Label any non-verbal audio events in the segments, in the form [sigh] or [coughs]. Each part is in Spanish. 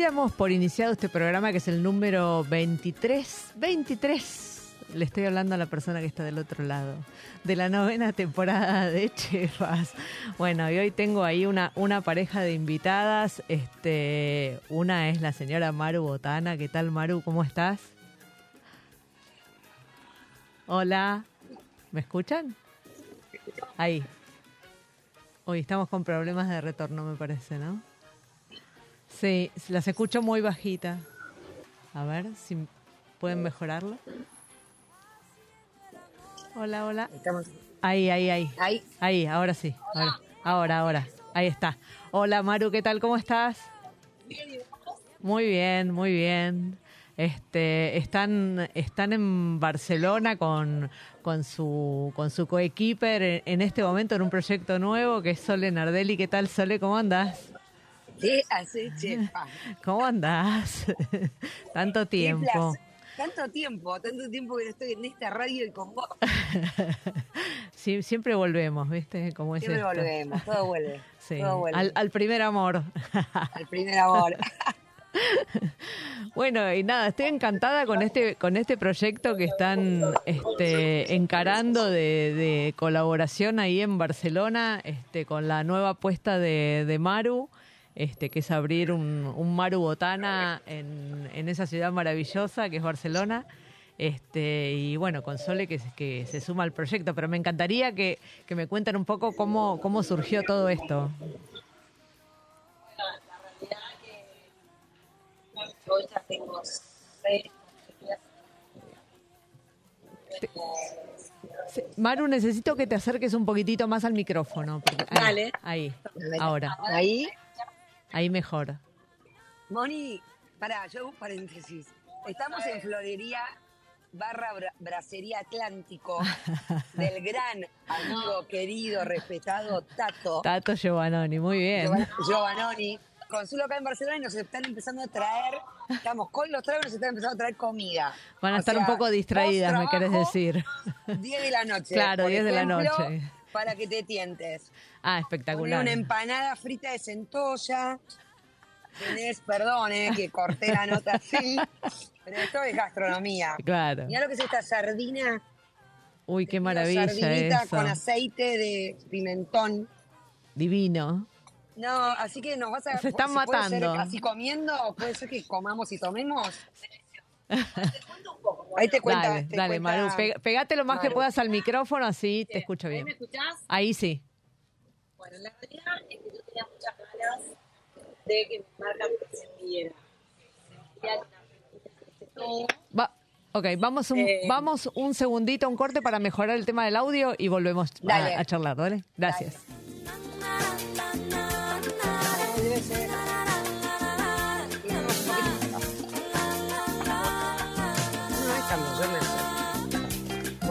Damos por iniciado este programa que es el número 23. 23. Le estoy hablando a la persona que está del otro lado. De la novena temporada de Chefas. Bueno, y hoy tengo ahí una, una pareja de invitadas. Este, una es la señora Maru Botana. ¿Qué tal, Maru? ¿Cómo estás? Hola. ¿Me escuchan? Ahí. Hoy estamos con problemas de retorno, me parece, ¿no? Sí, las escucho muy bajita. A ver si pueden mejorarlo. Hola, hola. Ahí, ahí, ahí. ahí. Ahí, ahora sí. Ahora, ahora, ahora. Ahí está. Hola, Maru, ¿qué tal? ¿Cómo estás? Muy bien, muy bien. Este, están, están en Barcelona con, con su, con su coequiper en, en este momento en un proyecto nuevo que es Sole Nardelli. ¿Qué tal, Sole? ¿Cómo andas? ¿Qué hace, chefa? ¿Cómo andás? [laughs] Tanto tiempo. Tanto tiempo, tanto tiempo que no estoy en esta radio y con vos. [laughs] Sí, siempre volvemos, ¿viste? Como es Siempre esto. volvemos, todo vuelve. [laughs] Sí, Todo vuelve. al, al primer amor. Al primer amor. Bueno, y nada, estoy encantada con este, con este proyecto que están este, encarando de, de colaboración ahí en Barcelona, este, con la nueva apuesta de, de Maru, este, que es abrir un, un Maru Botana en, en esa ciudad maravillosa que es Barcelona. Este, y bueno, con Sole que, se- que se suma al proyecto, pero me encantaría que, que me cuenten un poco cómo, cómo surgió todo esto. Yo ya tengo seis Maru, necesito que te acerques un poquitito más al micrófono. porque- ahí, Dale. Ahí, ahora, Ahí, ahí mejor. Moni, pará, yo hago un paréntesis. Estamos en Florería barra Bra- Bracería Atlántico [laughs] del gran amigo, querido, respetado Tato. Tato Giovannoni, muy bien. Giovannoni. Consulo acá en Barcelona y nos están empezando a traer, estamos con los tragos, nos están empezando a traer comida. Van a O estar sea, un poco distraídas, me querés decir. 10 de la noche. Claro, por 10 de la noche. Para que te tientes. Ah, espectacular. una empanada frita de centolla. Tenés, perdón, eh, que corté la nota así, [laughs] pero esto es gastronomía. Claro. Mirá lo que es esta sardina. Uy, qué maravilla Sardinita eso. con aceite de pimentón. Divino. No, así que nos vas a Se están si puede ser matando. así comiendo, puede ser que comamos y tomemos. Ahí te cuenta. Dale, te dale, cuenta- Maru. Pega- pegate lo más que Maru. puedas al micrófono, así te escucho ¿Ahí bien. me escuchás? Ahí sí. Bueno, la realidad es que yo tenía muchas ganas de que mi marca que todo. Va, ok, vamos un, Eh. vamos un segundito, un corte para mejorar el tema del audio y volvemos a, Dale. a charlar, ¿vale? Gracias. Debe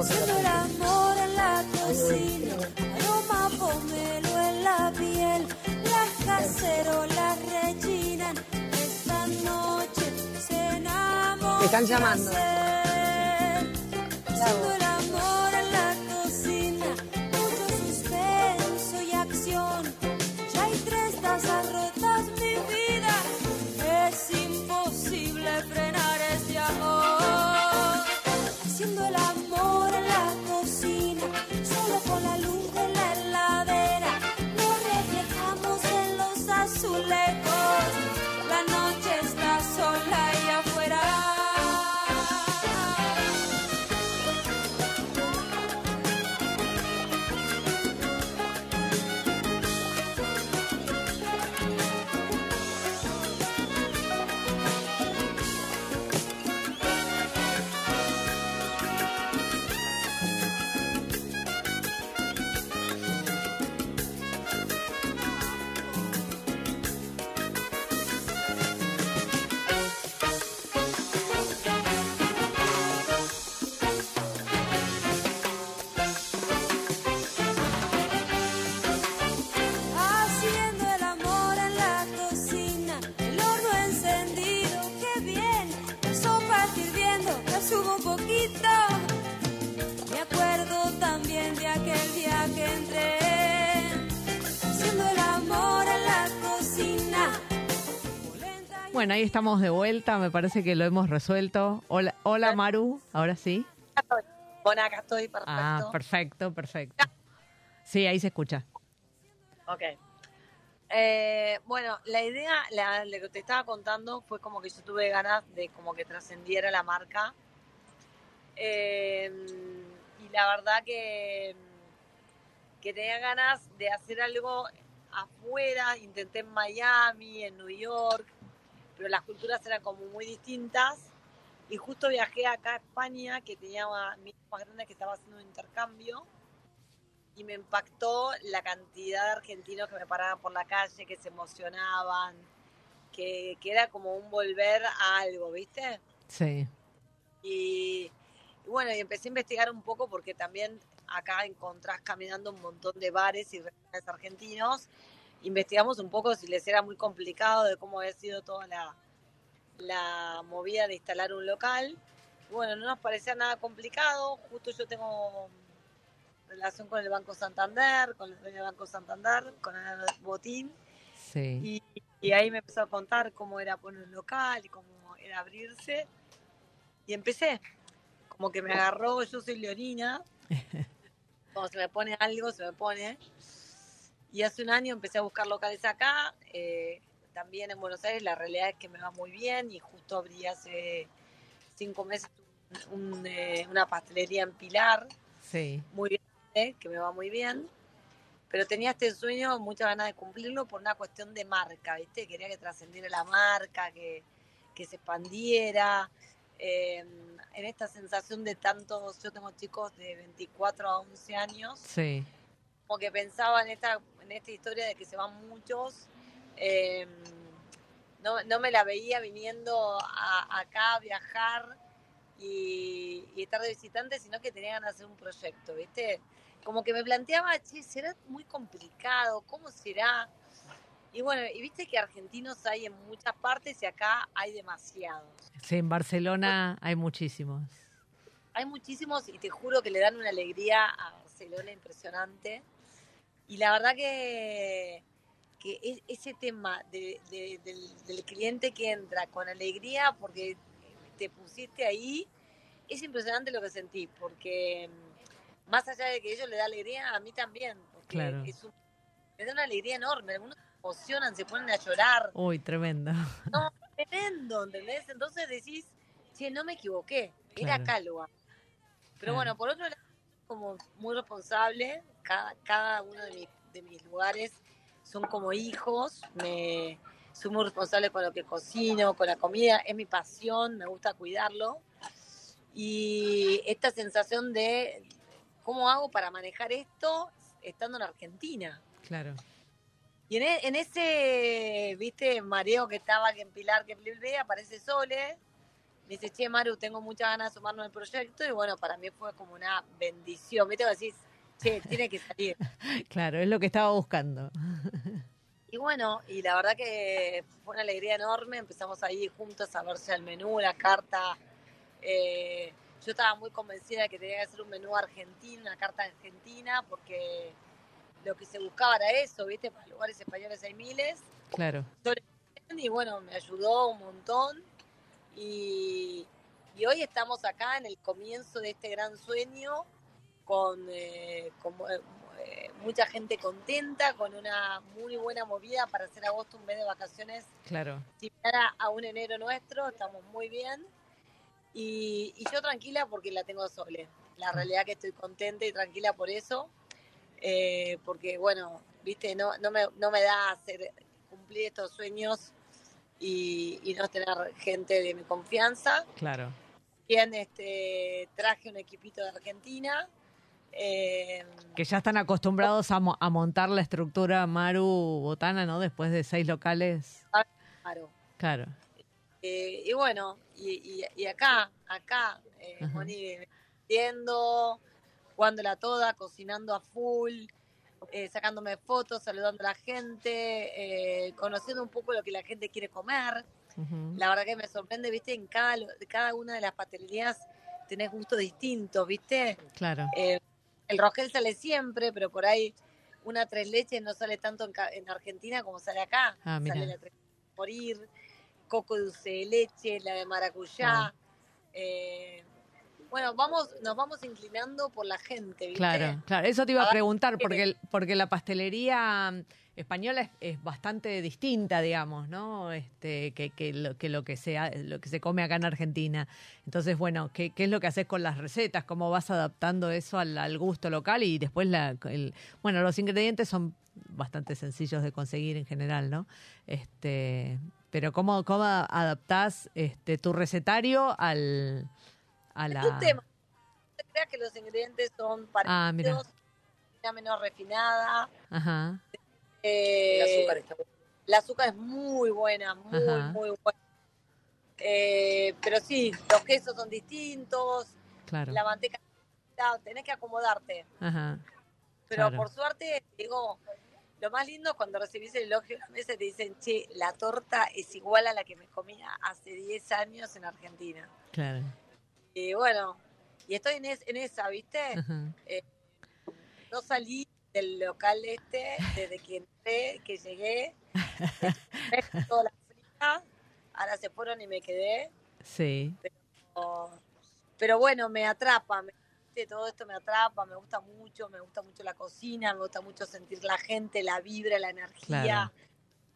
sabés. el amor en la cocina, aroma pomelo en la piel, las cacerolas rechinan, esta noche cenamos están llamando. placer. Ahí estamos de vuelta, me parece que lo hemos resuelto. Hola, hola Maru, ahora sí. Bueno, acá estoy, perfecto. Ah, perfecto, perfecto. Sí, ahí se escucha. Ok. Eh, bueno, la idea, la, lo que te estaba contando fue como que yo tuve ganas de como que trascendiera la marca. Eh, y la verdad que, que tenía ganas de hacer algo afuera. Intenté en Miami, en New York, pero las culturas eran como muy distintas. Y justo viajé acá a España, que tenía mi hijo más grande que estaba haciendo un intercambio y me impactó la cantidad de argentinos que me paraban por la calle, que se emocionaban, que, que era como un volver a algo, ¿viste? Sí. Y, y bueno, y empecé a investigar un poco porque también acá encontrás caminando un montón de bares y restaurantes argentinos. Investigamos un poco si les era muy complicado de cómo había sido toda la, la movida de instalar un local. Bueno, no nos parecía nada complicado. Justo yo tengo relación con el Banco Santander, con el dueño del Banco Santander, con el Botín. Sí. Y, y ahí me empezó a contar cómo era poner un local y cómo era abrirse. Y empecé. Como que me agarró, yo soy leonina. [laughs] Cuando se me pone algo, se me pone. Y hace un año empecé a buscar locales acá. eh, también en Buenos Aires la realidad es que me va muy bien y justo abrí hace cinco meses un- un, eh, una pastelería en Pilar, Sí. muy grande, que me va muy bien. Pero tenía este sueño, muchas ganas de cumplirlo por una cuestión de marca, ¿viste? Quería que trascendiera la marca, que, que se expandiera. eh, en esta sensación de tantos, yo tengo chicos de 24 a 11 años, Sí. Como que pensaba en esta, en esta historia de que se van muchos. eh, no, no me la veía viniendo a- acá a viajar y, y estar de visitante, sino que tenía ganas de hacer un proyecto, ¿viste? Como que me planteaba, che, será muy complicado, ¿cómo será? Y bueno, y viste que argentinos hay en muchas partes y acá hay demasiados. Sí, en Barcelona hay muchísimos. Hay muchísimos y te juro que le dan una alegría a Barcelona impresionante. Y la verdad que, que e- ese tema de- de- del, del cliente que entra con alegría porque te pusiste ahí, es impresionante lo que sentí, porque mm, más allá de que ellos le da alegría, a mí también, porque Claro. es un- me da una alegría enorme. Algunos se emocionan, se ponen a llorar. Uy, tremendo. No, tremendo, ¿entendés? Entonces decís, che, no me equivoqué, era Claro. Pero Claro. bueno, por otro lado, como muy responsable, cada, cada uno de mis, de mis lugares son como hijos, me, soy muy responsable con lo que cocino, con la comida, es mi pasión, me gusta cuidarlo. Y esta sensación de cómo hago para manejar esto estando en Argentina. Claro. Y en, e- en ese, viste, mareo que estaba, que en Pilar, que en Blibli, aparece Sole. Me dice, che, Maru, tengo muchas ganas de sumarme al proyecto. Y bueno, para mí fue como una bendición. Viste, decís, che, tiene que salir. [laughs] Claro, es lo que estaba buscando. Y bueno, y la verdad que fue una alegría enorme. Empezamos ahí juntos a verse el menú, la carta. Eh, yo estaba muy convencida de que tenía que ser un menú argentino, una carta argentina, porque lo que se buscaba era eso, ¿viste? Para lugares españoles hay miles. Claro. y bueno, me ayudó un montón. Y, y hoy estamos acá en el comienzo de este gran sueño, con, eh, con, eh, eh, mucha gente contenta, con una muy buena movida para hacer agosto un mes de vacaciones Claro. similar a, a un enero nuestro, estamos muy bien. Y, y yo tranquila porque la tengo Sole. La realidad que estoy contenta y tranquila por eso. eh, porque bueno, viste, no, no, me, no me da hacer cumplir estos sueños y, y no tener gente de mi confianza. Claro. Bien, este, traje un equipito de Argentina. eh, Que ya están acostumbrados a, mo- a montar la estructura Maru Botana, ¿no? Después de seis locales. claro. Claro. Eh, y bueno, y, y- y acá, acá, eh. Moni, viendo, jugándola toda, cocinando a full, eh, sacándome fotos, saludando a la gente, eh, conociendo un poco lo que la gente quiere comer. La verdad que me sorprende, viste, en cada, cada una de las pastelerías tenés gustos distintos, viste. Claro. Eh, el rogel sale siempre, pero por ahí una tres leches no sale tanto en, en Argentina como sale acá. Ah, sale la tres morir. coco dulce de leche, la de maracuyá. Eh, bueno, vamos, nos vamos inclinando por la gente, ¿viste? Claro, claro. Eso te iba a Ah, preguntar, porque, porque la pastelería mm, española es, es bastante distinta, digamos, ¿no? Este, que, que lo que lo que se ha- lo que se come acá en Argentina. Entonces, bueno, ¿qué, qué es lo que haces con las recetas? ¿Cómo vas adaptando eso al, al gusto local? Y después la, el, bueno, los ingredientes son bastante sencillos de conseguir en general, ¿no? Este, pero cómo, cómo adaptás este tu recetario al a Es la un tema. No te creas que los ingredientes son Ah, mira. parecidos, una menos refinada. Ajá. eh, El azúcar está bueno. La azúcar es muy buena, muy, Ajá. muy buena. Eh, pero sí, los quesos son distintos, Claro. la manteca, tenés que acomodarte. Ajá. Pero Claro. por suerte, digo, lo más lindo es cuando recibís el elogio de la mesa y te dicen, che, la torta es igual a la que me comía hace 10 años en Argentina. Claro. Y bueno, y estoy en, es- en esa, ¿viste? Ajá. No salí del local este desde que entré, que llegué. [laughs] Toda la fría, ahora se fueron y me quedé. Sí. Oh, Pero bueno, me atrapa, me, todo esto me atrapa, me gusta mucho, me gusta mucho la cocina, me gusta mucho sentir la gente, la vibra, la energía, Claro.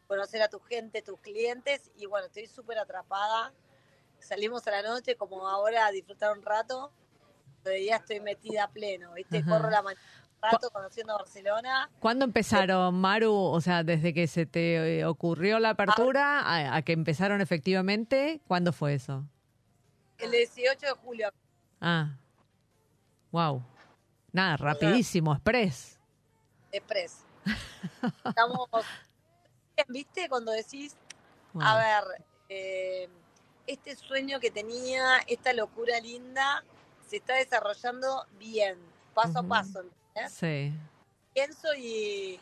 conocer a tu gente, tus clientes y bueno, estoy súper atrapada. Salimos a la noche como ahora a disfrutar un rato, día estoy metida a pleno, ¿viste? Ajá. Corro la mañana un rato conociendo Barcelona. ¿Cuándo empezaron, Maru? O sea, desde que se te eh, ocurrió la apertura a, a que empezaron efectivamente, ¿cuándo fue eso? El 18 de julio. Ah. Wow. Nada, rapidísimo, express. Express. [laughs] Estamos ¿viste? Cuando decís, Wow. a ver, eh, este sueño que tenía, esta locura linda, se está desarrollando bien, paso a paso, ¿entendés? Sí. Pienso y,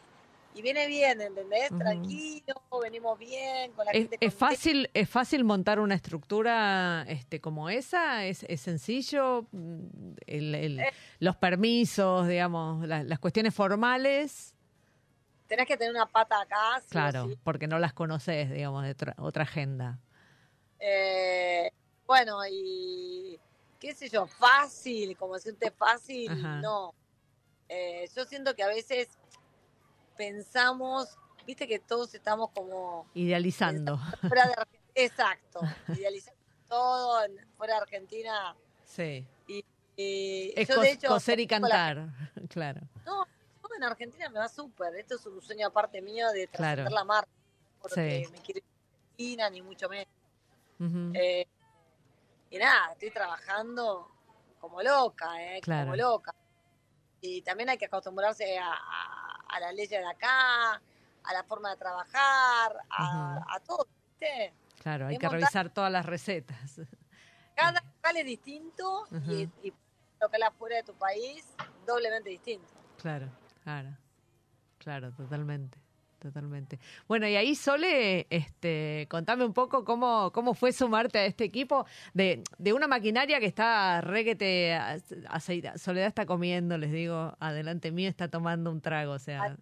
y viene bien, ¿entendés? Tranquilo, venimos bien, con la ¿Es, gente es fácil, ¿Es fácil montar una estructura este, como esa? ¿Es, es sencillo? Mm, El- el- Eh. los permisos, digamos, la- las cuestiones formales. Tenés que tener una pata acá, sí Claro, porque no las conoces, digamos, de otra, otra agenda. Eh, bueno, y qué sé yo, fácil, como decirte fácil, Ajá. no. Eh, yo siento que a veces pensamos, viste que todos estamos como Idealizando. [laughs] fuera de. Exacto, idealizando todo en- fuera de Argentina. Sí. Y Es yo de hecho coser y la- cantar, [laughs] claro. No, yo en Argentina me va súper. Esto es un sueño aparte mío de Claro. trascender la marca. Porque Sí. me quiero ir a Argentina, ni mucho menos. Eh, y nada, estoy trabajando como loca, ¿eh? Claro. Como loca. Y también hay que acostumbrarse a, a, a las leyes de acá, a la forma de trabajar, a, a todo, ¿viste? Claro, hay es que montar- revisar todas las recetas. Cada [laughs] local es distinto y, Ujú. y local afuera de tu país, doblemente distinto. Claro, claro, claro, totalmente, totalmente. Bueno, y ahí Sole, este, contame un poco cómo, cómo fue sumarte a este equipo de, de una maquinaria que está re que te aceita. Soledad está comiendo, les digo, adelante mío está tomando un trago, o sea,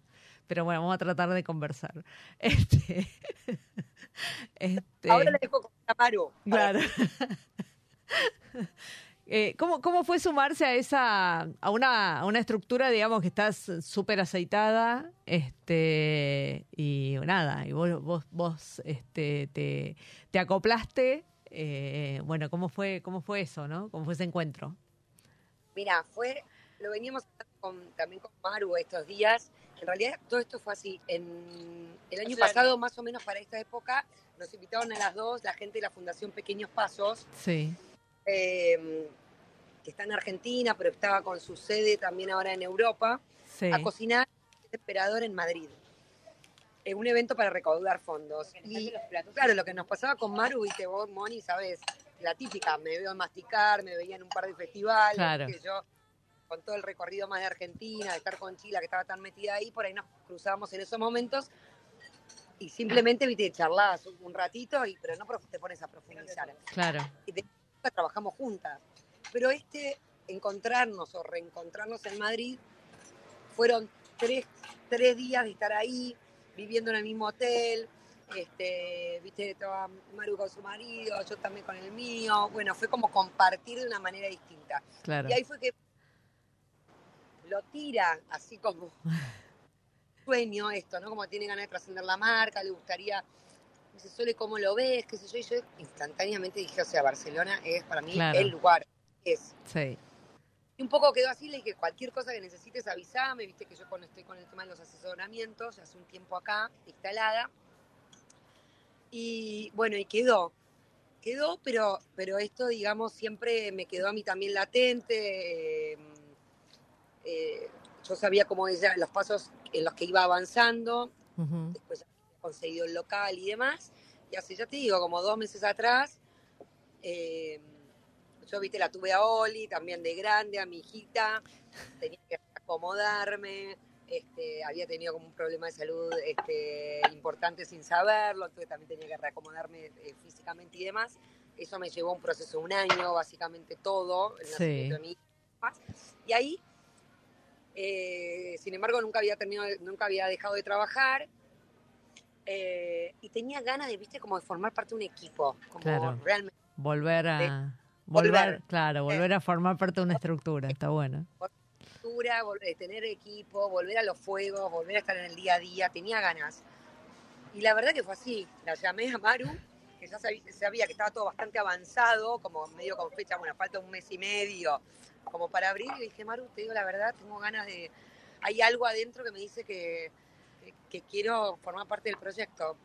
pero bueno, vamos a tratar de conversar. [laughs] Este, este, Ahora le dejo con Amaru. Claro. [laughs] Eh, ¿cómo, ¿Cómo fue sumarse a esa, a una, a una estructura, digamos, que estás súper aceitada, este, y nada, y vos, vos, vos este, te, te acoplaste, eh, bueno, ¿cómo fue, cómo fue eso, no? ¿Cómo fue ese encuentro? Mira, fue, lo veníamos hablando con- también con Maru estos días. En realidad todo esto fue así. En el año pasado, más o menos para esta época, nos invitaron a las dos, la gente de la Fundación Pequeños Pasos, Sí, eh, que está en Argentina, pero estaba con su sede también ahora en Europa, sí, a cocinar en el Emperador en Madrid. En un evento para recaudar fondos. Y claro, lo que nos pasaba con Maru, viste vos, Moni, sabes, la típica, me veo masticar, me veía en un par de festivales, Claro. que yo con todo el recorrido más de Argentina, de estar con Chila, que estaba tan metida ahí, por ahí nos cruzábamos en esos momentos y simplemente, viste, charlás un ratito, y, pero no te pones a profundizar. claro, Y de trabajamos juntas. Pero este encontrarnos o reencontrarnos en Madrid fueron tres, tres días de estar ahí, viviendo en el mismo hotel, este, viste, estaba Maru con su marido, yo también con el mío. Bueno, fue como compartir de una manera distinta. Claro. Y ahí fue que lo tira así como [laughs] sueño esto, ¿no? Como tiene ganas de trascender la marca, le gustaría, dice, Sole, ¿cómo lo ves? ¿Qué sé yo? Y yo instantáneamente dije, o sea, Barcelona es para mí Claro. el lugar. Es. Sí. Y un poco quedó así, le dije, cualquier cosa que necesites avísame, viste que yo cuando estoy con el tema de los asesoramientos, hace un tiempo acá, instalada. Y bueno, y quedó. Quedó, pero, pero esto, digamos, siempre me quedó a mí también latente. eh, eh, yo sabía cómo ella, los pasos en los que iba avanzando, después ya había conseguido el local y demás. Y hace, ya te digo, como dos meses atrás, eh, yo, viste, la tuve a Oli, también de grande, a mi hijita, tenía que acomodarme, este, había tenido como un problema de salud este, importante sin saberlo, entonces también tenía que reacomodarme eh, físicamente y demás. Eso me llevó un proceso de un año, básicamente todo, el Sí. nacimiento de mi hija. Y ahí, eh, sin embargo, nunca había terminado, de- nunca había dejado de trabajar. eh, y tenía ganas de, viste, como de formar parte de un equipo, como Claro. realmente Volver a... Volver, volver. claro, volver a formar parte de una estructura, está bueno. estructura, eh, tener equipo, volver a los fuegos, volver a estar en el día a día, tenía ganas. Y la verdad que fue así, la llamé a Maru, que ya sabía, sabía que estaba todo bastante avanzado, como medio con fecha, bueno, falta un mes y medio, como para abrir, y le dije, Maru, te digo la verdad, tengo ganas de... Hay algo adentro que me dice que, que- que quiero formar parte del proyecto.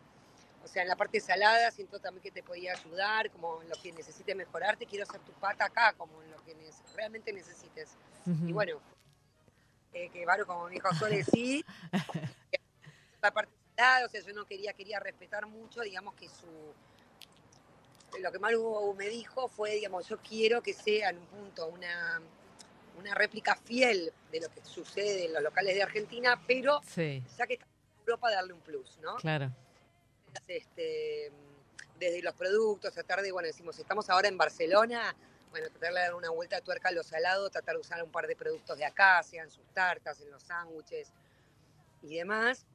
O sea, en la parte salada siento también que te podía ayudar, como en lo que necesites mejorarte, quiero ser tu pata acá, como en lo que realmente necesites. Y bueno, eh, que Varo, como me dijo Sole, sí. [laughs] la parte salada, o sea, yo no quería, quería respetar mucho, digamos que su. Lo que Maru me dijo fue, digamos, yo quiero que sea en un punto una, una réplica fiel de lo que sucede en los locales de Argentina, pero Sí, ya que está en Europa, darle un plus, ¿no? claro. Este, desde los productos, tratar de, bueno, decimos, estamos ahora en Barcelona, bueno, tratar de dar una vuelta de tuerca a lo salado, tratar de usar un par de productos de acá, sean sus tartas, en los sándwiches y demás.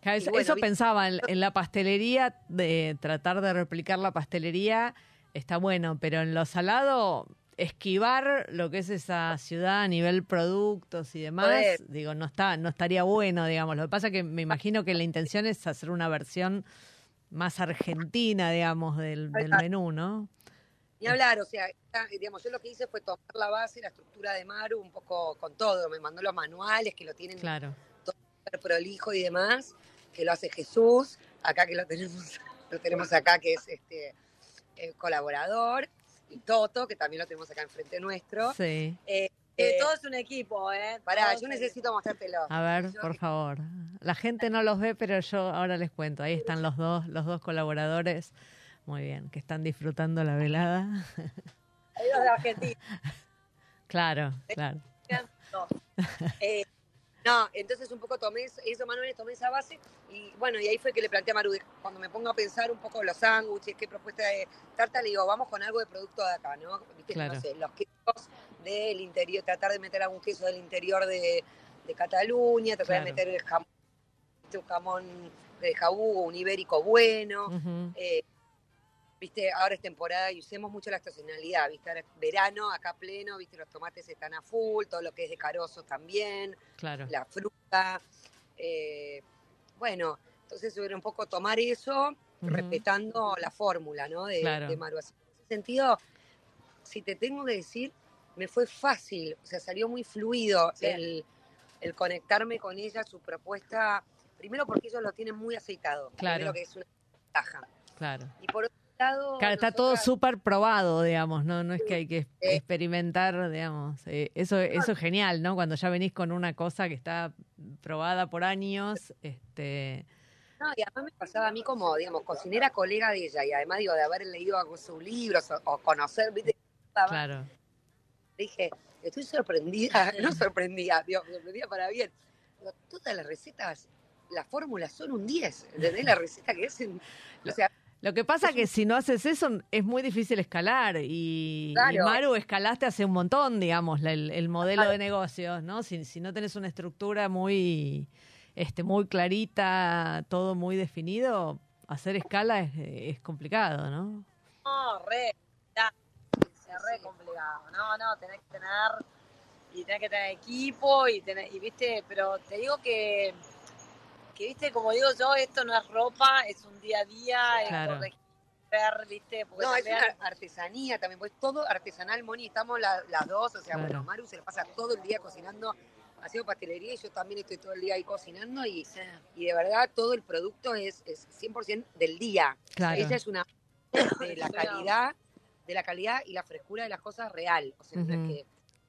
Claro, Y eso, bueno, eso vi- pensaba, en, en la pastelería, de tratar de replicar la pastelería, está bueno, pero en lo salado, esquivar lo que es esa ciudad a nivel productos y demás, Joder. digo, no está, no estaría bueno, digamos. Lo que pasa que me imagino que la intención es hacer una versión más argentina, digamos, del, menú, ¿no? Ni hablar, o sea, digamos, yo lo que hice fue tomar la base, la estructura de Maru, un poco con todo, me mandó los manuales que lo tienen Claro. súper prolijo y demás, que lo hace Jesús, acá que lo tenemos, [laughs] lo tenemos acá, que es este colaborador, y Toto, que también lo tenemos acá enfrente nuestro. Sí. Eh, Eh, eh, todo es un equipo, ¿eh? Pará, yo es- necesito mostrártelo. A ver, Yo- por favor. La gente no los ve, pero yo ahora les cuento. Ahí están los dos, los dos colaboradores. Muy bien, que están disfrutando la velada. Dos de Argentina. Claro, [laughs] claro. Eh, no, entonces un poco tomé eso, Manuel, tomé esa base y bueno, y ahí fue que le planteé a Maru, cuando me pongo a pensar un poco los sándwiches, qué propuesta de tarta, le digo, vamos con algo de producto de acá, ¿no? Viste, Claro. no sé, los quesos del interior, tratar de meter algún queso del interior de, de Cataluña, tratar Claro. de meter el jamón, un jamón de jabugo, un ibérico bueno, eh, viste, ahora es temporada y usemos mucho la estacionalidad, viste, ahora es verano, acá pleno, viste, los tomates están a full, todo lo que es de carozo también, Claro. la fruta, eh, bueno, entonces era un poco tomar eso, respetando la fórmula, ¿no? De, Claro. de Maru. Así En ese sentido, si te tengo que decir, me fue fácil, o sea, salió muy fluido el, el conectarme con ella, su propuesta, primero porque ellos lo tienen muy aceitado, Claro. primero que es una ventaja. Claro. Y por otro Claro, está todo súper probado, digamos, ¿no? No es que hay que experimentar, digamos. eh, eso, eso es genial, ¿no? Cuando ya venís con una cosa que está probada por años, este, No, y además me pasaba a mí como, digamos, cocinera colega de ella, y además, digo, de haber leído sus libros o, o conocer, ¿viste? Estaba- claro. Dije, estoy sorprendida, [laughs] no sorprendida, digo, sorprendida para bien. Digo, todas las recetas, las fórmulas son un 10, ¿entendés? La receta que hacen, o sea, Lo que pasa que si no haces eso es muy difícil escalar y. Maru escalaste hace un montón, digamos, el, el modelo Claro. de negocios, ¿no? Si, si no tenés una estructura muy, este, muy clarita, todo muy definido, hacer escala es, es complicado, ¿no? No, re, ya, es re complicado. No, no, tenés que tener, y tenés que tener equipo, y tener, y viste, pero te digo que, que viste, como digo yo, esto no es ropa, es un día a día, Claro. es corregir, viste, porque No, es también- una artesanía también, pues todo artesanal, Moni, estamos la- las dos, o sea, Claro. bueno, Maru se le pasa todo el día cocinando, haciendo pastelería y yo también estoy todo el día ahí cocinando y, Sí. y de verdad todo el producto es, es 100% del día. Claro. Ella es una [coughs] de la calidad, de la calidad y la frescura de las cosas real, o sea, no es que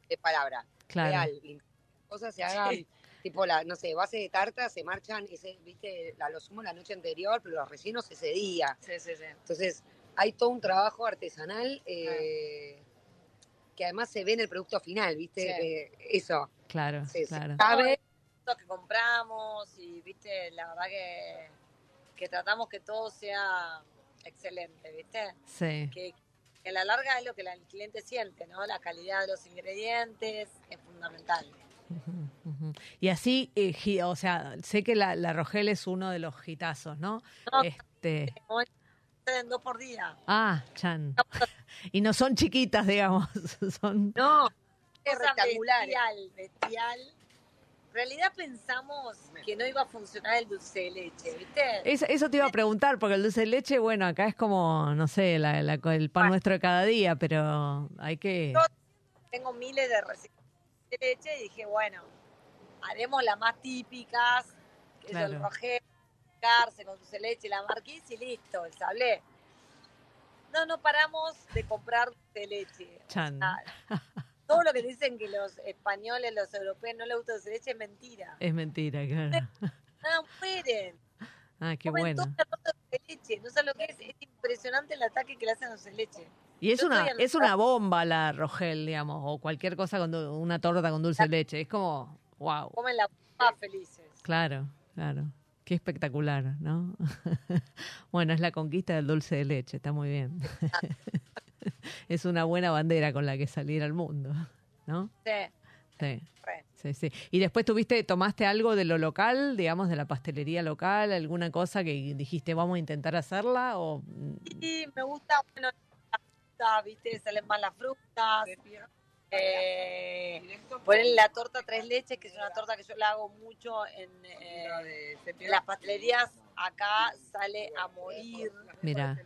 de palabra, Claro. real. Las cosas se hagan, Sí. Tipo la, no sé, base de tarta, se marchan, ese, viste, la, lo sumo la noche anterior, pero los rellenos ese día. Sí, sí, sí. Entonces, hay todo un trabajo artesanal eh, que además se ve en el producto final, ¿viste? Sí. Eh, eso, Claro, se claro. sabe. Lo que compramos y, viste, la verdad que, que tratamos que todo sea excelente, viste. Sí. que, que a la larga es lo que la- el cliente siente, ¿no? La calidad de los ingredientes es fundamental. Ujú. Y así, eh, o sea, sé que la, la Rogel es uno de los hitazos, ¿no? No, Este, dos por día. ah, Chan. [laughs] Y no son chiquitas, digamos, [laughs] son... No, es rectangular. bestial, bestial. En realidad pensamos que no iba a funcionar el dulce de leche, ¿viste? Es- eso te iba a preguntar, porque el dulce de leche, bueno, acá es como, no sé, la- la- el pan nuestro de cada día, pero hay que... Tengo miles de recetas de leche y dije, bueno, haremos las más típicas, que es el rogel, carce con dulce de leche, la marquís y listo, el sablé. No, no paramos de comprar de leche. Chan. todo lo que dicen que los españoles, los europeos no les gusta dulce de leche es mentira. Es mentira, claro. No, mueren. [laughs] Ah, qué Comen bueno. toda de leche. No sabes lo que es. Es impresionante el ataque que le hacen a dulce de leche. Y es Yo una, es una bomba la Rogel, digamos, o cualquier cosa con una torta con dulce de leche. Es como, wow. Comen la papa felices. Claro, claro. Qué espectacular, ¿no? [laughs] bueno, es la conquista del dulce de leche, está muy bien. [laughs] es una buena bandera con la que salir al mundo, ¿no? Sí, Sí. Sí, sí. Y después tuviste, tomaste algo de lo local, digamos, de la pastelería local, alguna cosa que dijiste, vamos a intentar hacerla o Y me gusta, bueno, la fruta, viste, salen más las frutas. Eh, ponen la torta tres leches, que es una torta que yo la hago mucho en, eh, las pastelerías. Acá sale a morir. mira.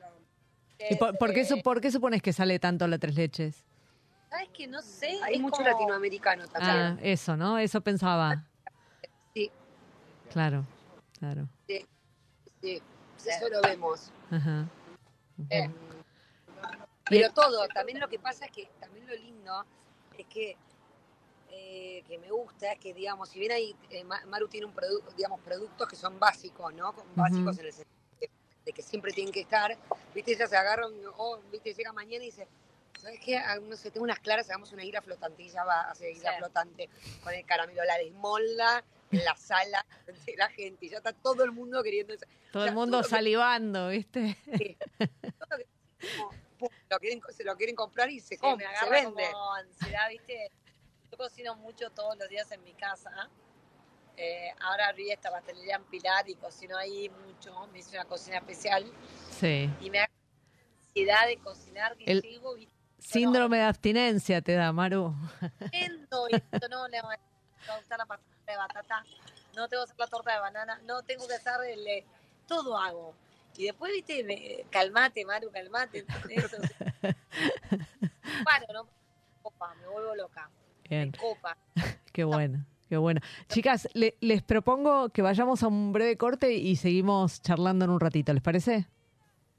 ¿Y por, por qué, Eh, por qué supones que sale tanto la tres leches? ¿Sabes que No sé. Hay mucho como- latinoamericano también. Ah, eso, ¿no? Eso pensaba. Sí. Claro, claro. Sí, eso lo vemos. Ajá. Eh, pero todo, también lo que pasa es que también lo lindo es que eh, que me gusta es que digamos, si bien ahí eh, Ma- Maru tiene un producto, digamos, productos que son básicos, ¿no? Con- Básicos en el sentido de, de que siempre tienen que estar, viste, ella se agarra, un- o viste, llega mañana y dice, ¿sabes qué? Ah, No sé, tengo unas claras, hagamos una isla flotante y ella va a hacer isla Sí. flotante con el caramelo, la desmolda en la sala [laughs] de la gente y ya está todo el mundo queriendo. Todo o el mundo todo lo que- salivando, ¿viste? [laughs] todo lo que- como, lo quieren, se lo quieren comprar y se, Sí, me se vende. como ansiedad, ¿viste? Yo cocino mucho todos los días en mi casa. Eh, ahora abrí esta pastelería en Pilar y cocino ahí mucho. Me hice una cocina especial Sí. y me da ansiedad de cocinar que El- y Síndrome de abstinencia te da, Maru. no le va a gustar la de batata, no tengo que hacer la torta de banana, no tengo que hacer el, eh, todo hago. Y después, viste, me- calmate, Maru, calmate. ¿entendés? O sea, [laughs] paro, ¿no? Copa, me vuelvo loca. Bien, Me copa. [laughs] qué bueno, qué bueno. Chicas, le- les propongo que vayamos a un breve corte y seguimos charlando en un ratito, ¿les parece?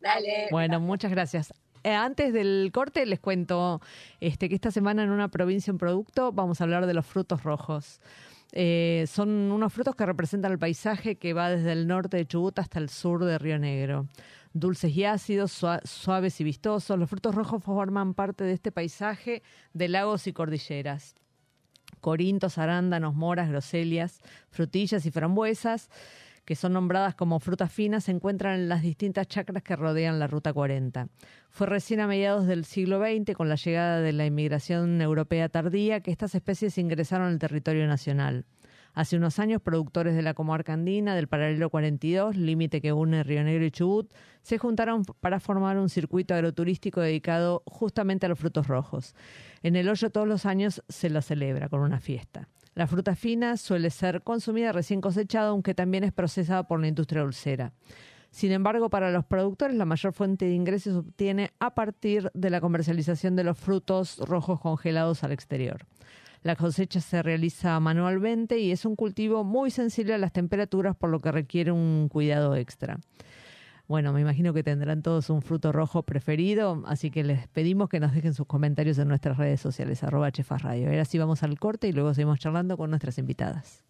Dale. Bueno, muchas gracias. Eh, antes del corte les cuento este, que esta semana en una provincia en producto vamos a hablar de los frutos rojos. Eh, son unos frutos que representan el paisaje que va desde el norte de Chubut hasta el sur de Río Negro. Dulces y ácidos, sua- suaves y vistosos, los frutos rojos forman parte de este paisaje de lagos y cordilleras. Corintos, arándanos, moras, groselias, frutillas y frambuesas, que son nombradas como frutas finas, se encuentran en las distintas chacras que rodean la Ruta 40. Fue recién a mediados del siglo XX, con la llegada de la inmigración europea tardía, que estas especies ingresaron al territorio nacional. Hace unos años, productores de la comarca andina del paralelo 42, límite que une Río Negro y Chubut, se juntaron para formar un circuito agroturístico dedicado justamente a los frutos rojos. En el hoyo todos los años se lo celebra con una fiesta. La fruta fina suele ser consumida recién cosechada, aunque también es procesada por la industria dulcera. Sin embargo, para los productores la mayor fuente de ingresos se obtiene a partir de la comercialización de los frutos rojos congelados al exterior. La cosecha se realiza manualmente y es un cultivo muy sensible a las temperaturas, por lo que requiere un cuidado extra. Bueno, me imagino que tendrán todos un fruto rojo preferido, así que les pedimos que nos dejen sus comentarios en nuestras redes sociales, arroba Chefas Radio. Ahora sí vamos al corte y luego seguimos charlando con nuestras invitadas.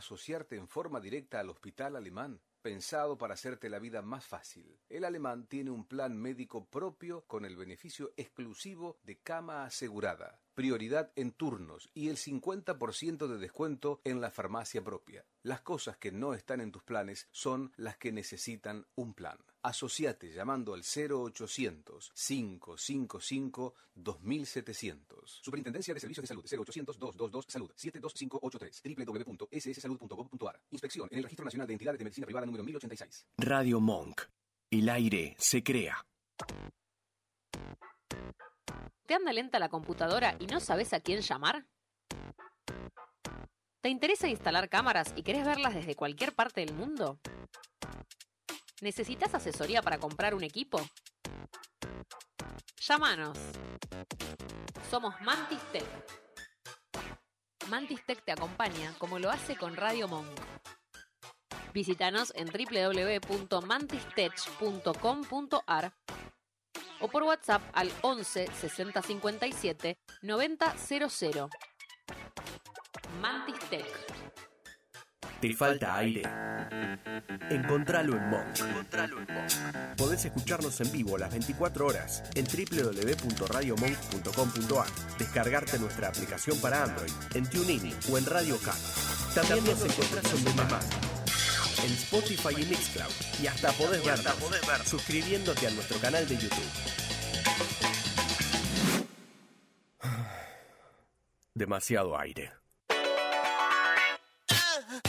Asociarte en forma directa al Hospital Alemán? Pensado para hacerte la vida más fácil. El Alemán tiene un plan médico propio con el beneficio exclusivo de cama asegurada, prioridad en turnos y el 50% de descuento en la farmacia propia. Las cosas que no están en tus planes son las que necesitan un plan. Asociate llamando al 0800 555 2700. Superintendencia de Servicios de Salud 0800 222 Salud 72583 www.sssalud.gov.ar. Inspección en el Registro Nacional de Entidades de Medicina Privada número 1086. Radio Monk. El aire se crea. ¿Te anda lenta la computadora y no sabes a quién llamar? ¿Te interesa instalar cámaras y querés verlas desde cualquier parte del mundo? ¿Necesitas asesoría para comprar un equipo? Llámanos. Somos Mantis Tech. Mantis Tech te acompaña como lo hace con Radio Monk. Visítanos en www.mantistech.com.ar o por WhatsApp al 11 60 57 90 00. ¿Te falta aire? Encontralo en Monk. Podés escucharnos en vivo las 24 horas en www.radiomonk.com.ar, descargarte nuestra aplicación para Android, en TuneIn o en Radio Cat. También nos encontrás en demand, en Spotify y Mixcloud, y hasta podés vernos suscribiéndote a nuestro canal de YouTube. [sighs] Demasiado aire.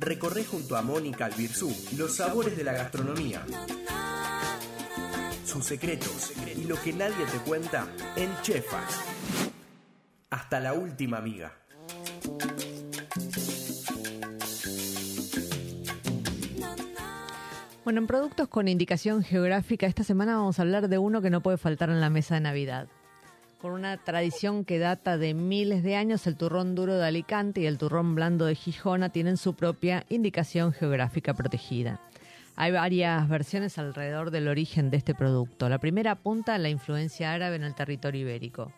Recorre junto a Mónica Albirzú los sabores de la gastronomía, sus secretos y lo que nadie te cuenta en Chefas. Hasta la última amiga. Bueno, en productos con indicación geográfica, esta semana vamos a hablar de uno que no puede faltar en la mesa de Navidad. Con una tradición que data de miles de años, el turrón duro de Alicante y el turrón blando de Gijona tienen su propia indicación geográfica protegida. Hay varias versiones alrededor del origen de este producto. La primera apunta a la influencia árabe en el territorio ibérico.